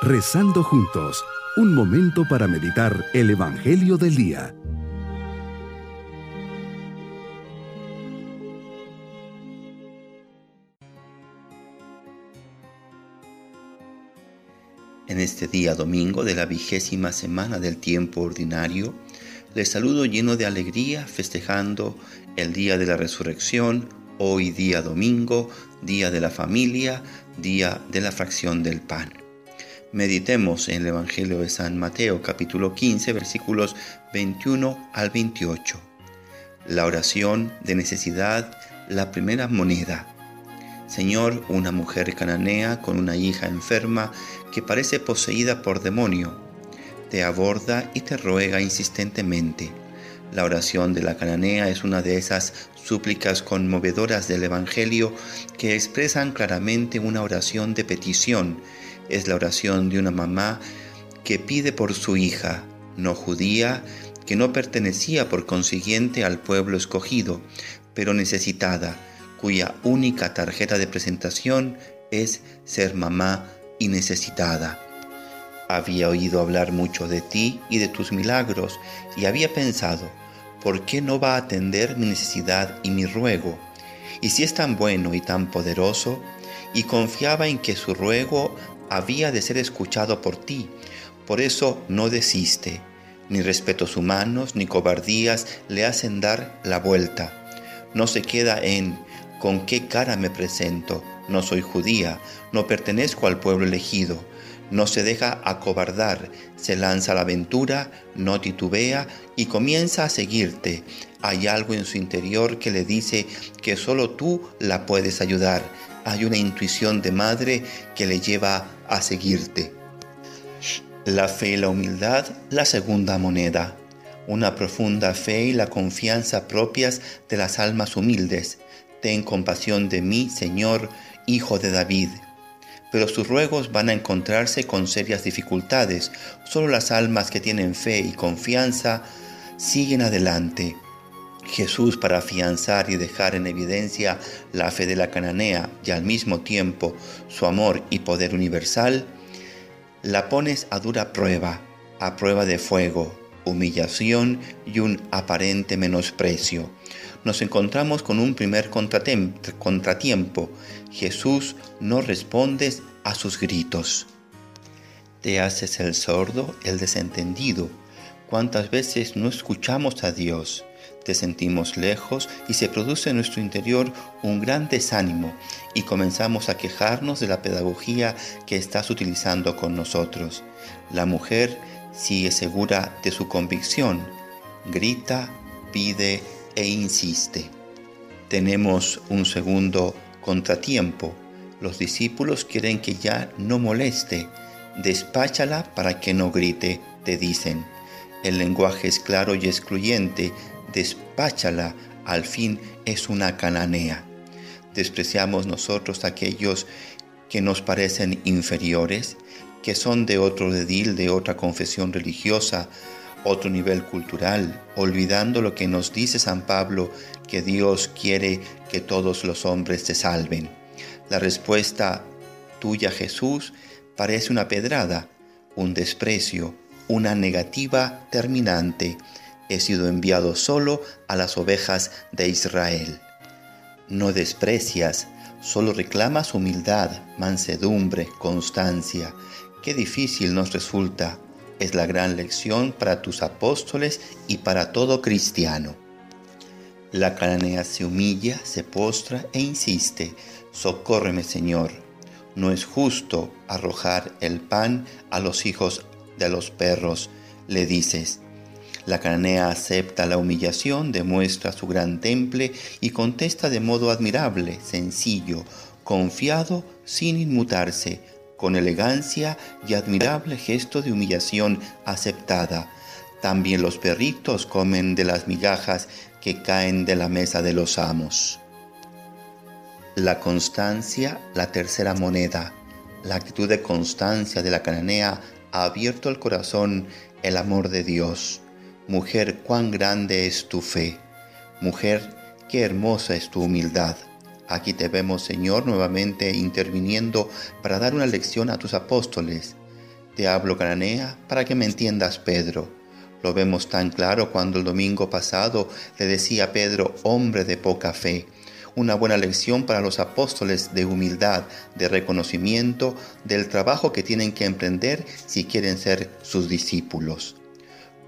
Rezando juntos, un momento para meditar el Evangelio del Día. En este día domingo de la vigésima semana del tiempo ordinario, les saludo lleno de alegría, festejando el día de la resurrección, hoy día domingo, día de la familia, día de la fracción del pan. Meditemos en el Evangelio de San Mateo capítulo 15 versículos 21 al 28. La oración de necesidad, la primera moneda. Señor, una mujer cananea con una hija enferma que parece poseída por demonio, te aborda y te ruega insistentemente. La oración de la cananea es una de esas súplicas conmovedoras del Evangelio que expresan claramente una oración de petición. Es la oración de una mamá que pide por su hija, no judía, que no pertenecía por consiguiente al pueblo escogido, pero necesitada, cuya única tarjeta de presentación es ser mamá y necesitada. Había oído hablar mucho de ti y de tus milagros y había pensado, ¿por qué no va a atender mi necesidad y mi ruego? Y si es tan bueno y tan poderoso, y confiaba en que su ruego había de ser escuchado por ti, por eso no desiste. Ni respetos humanos ni cobardías le hacen dar la vuelta. No se queda en ¿con qué cara me presento? No soy judía, no pertenezco al pueblo elegido no se deja acobardar, se lanza a la aventura, no titubea y comienza a seguirte. Hay algo en su interior que le dice que solo tú la puedes ayudar. Hay una intuición de madre que le lleva a seguirte. La fe y la humildad, la segunda moneda. Una profunda fe y la confianza propias de las almas humildes. Ten compasión de mí, Señor, Hijo de David pero sus ruegos van a encontrarse con serias dificultades. Solo las almas que tienen fe y confianza siguen adelante. Jesús, para afianzar y dejar en evidencia la fe de la cananea y al mismo tiempo su amor y poder universal, la pones a dura prueba, a prueba de fuego, humillación y un aparente menosprecio. Nos encontramos con un primer contratiempo. Jesús no responde a sus gritos. Te haces el sordo, el desentendido. ¿Cuántas veces no escuchamos a Dios? Te sentimos lejos y se produce en nuestro interior un gran desánimo y comenzamos a quejarnos de la pedagogía que estás utilizando con nosotros. La mujer sigue segura de su convicción, grita, pide e insiste. Tenemos un segundo contratiempo. Los discípulos quieren que ya no moleste. Despáchala para que no grite, te dicen. El lenguaje es claro y excluyente. Despáchala, al fin es una cananea. Despreciamos nosotros aquellos que nos parecen inferiores, que son de otro dedil, de otra confesión religiosa, otro nivel cultural, olvidando lo que nos dice San Pablo, que Dios quiere que todos los hombres se salven. La respuesta tuya, Jesús, parece una pedrada, un desprecio, una negativa terminante. He sido enviado solo a las ovejas de Israel. No desprecias, solo reclamas humildad, mansedumbre, constancia. Qué difícil nos resulta. Es la gran lección para tus apóstoles y para todo cristiano. La cananea se humilla, se postra e insiste, Socórreme Señor. No es justo arrojar el pan a los hijos de los perros, le dices. La cananea acepta la humillación, demuestra su gran temple y contesta de modo admirable, sencillo, confiado, sin inmutarse, con elegancia y admirable gesto de humillación aceptada. También los perritos comen de las migajas que caen de la mesa de los amos. La constancia, la tercera moneda. La actitud de constancia de la cananea ha abierto el corazón el amor de Dios. Mujer, cuán grande es tu fe. Mujer, qué hermosa es tu humildad. Aquí te vemos, Señor, nuevamente interviniendo para dar una lección a tus apóstoles. Te hablo Cananea para que me entiendas, Pedro. Lo vemos tan claro cuando el domingo pasado le decía Pedro, hombre de poca fe. Una buena lección para los apóstoles de humildad, de reconocimiento del trabajo que tienen que emprender si quieren ser sus discípulos.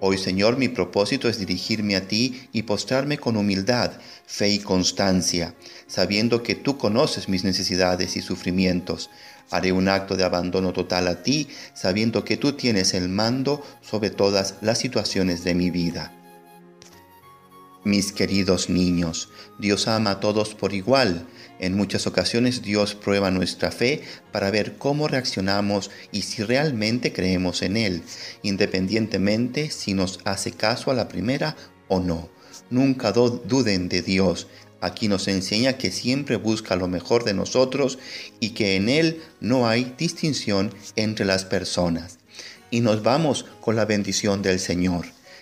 Hoy, Señor, mi propósito es dirigirme a ti y postrarme con humildad, fe y constancia, sabiendo que tú conoces mis necesidades y sufrimientos. Haré un acto de abandono total a ti, sabiendo que tú tienes el mando sobre todas las situaciones de mi vida. Mis queridos niños, Dios ama a todos por igual. En muchas ocasiones Dios prueba nuestra fe para ver cómo reaccionamos y si realmente creemos en Él, independientemente si nos hace caso a la primera o no. Nunca duden de Dios. Aquí nos enseña que siempre busca lo mejor de nosotros y que en Él no hay distinción entre las personas. Y nos vamos con la bendición del Señor